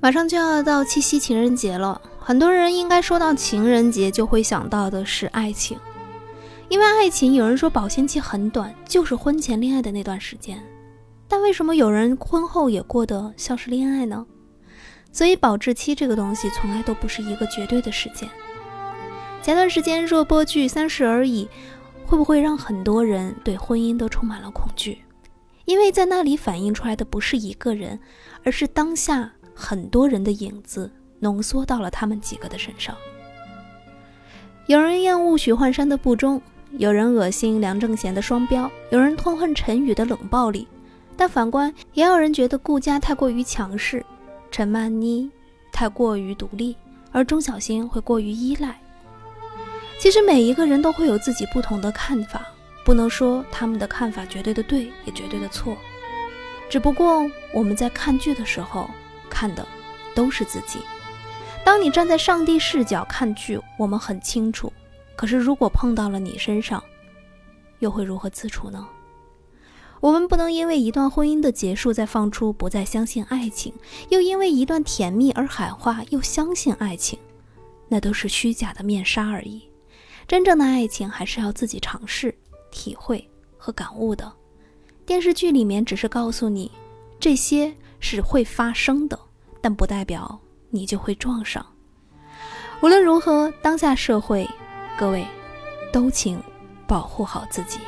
马上就要到七夕情人节了，很多人应该说到情人节就会想到的是爱情，因为爱情有人说保鲜期很短，就是婚前恋爱的那段时间。但为什么有人婚后也过得像是恋爱呢？所以保质期这个东西从来都不是一个绝对的时间。前段时间热播剧《三十而已》，会不会让很多人对婚姻都充满了恐惧？因为在那里反映出来的不是一个人，而是当下。很多人的影子浓缩到了他们几个的身上。有人厌恶许幻山的不忠，有人恶心梁正贤的双标，有人痛恨陈宇的冷暴力，但反观，也有人觉得顾家太过于强势，陈曼妮太过于独立，而钟小星会过于依赖。其实每一个人都会有自己不同的看法，不能说他们的看法绝对的对，也绝对的错。只不过我们在看剧的时候。看的都是自己。当你站在上帝视角看剧，我们很清楚；可是如果碰到了你身上，又会如何自处呢？我们不能因为一段婚姻的结束再放出不再相信爱情，又因为一段甜蜜而喊话又相信爱情，那都是虚假的面纱而已。真正的爱情还是要自己尝试、体会和感悟的。电视剧里面只是告诉你这些是会发生的。但不代表你就会撞上。无论如何，当下社会，各位都请保护好自己。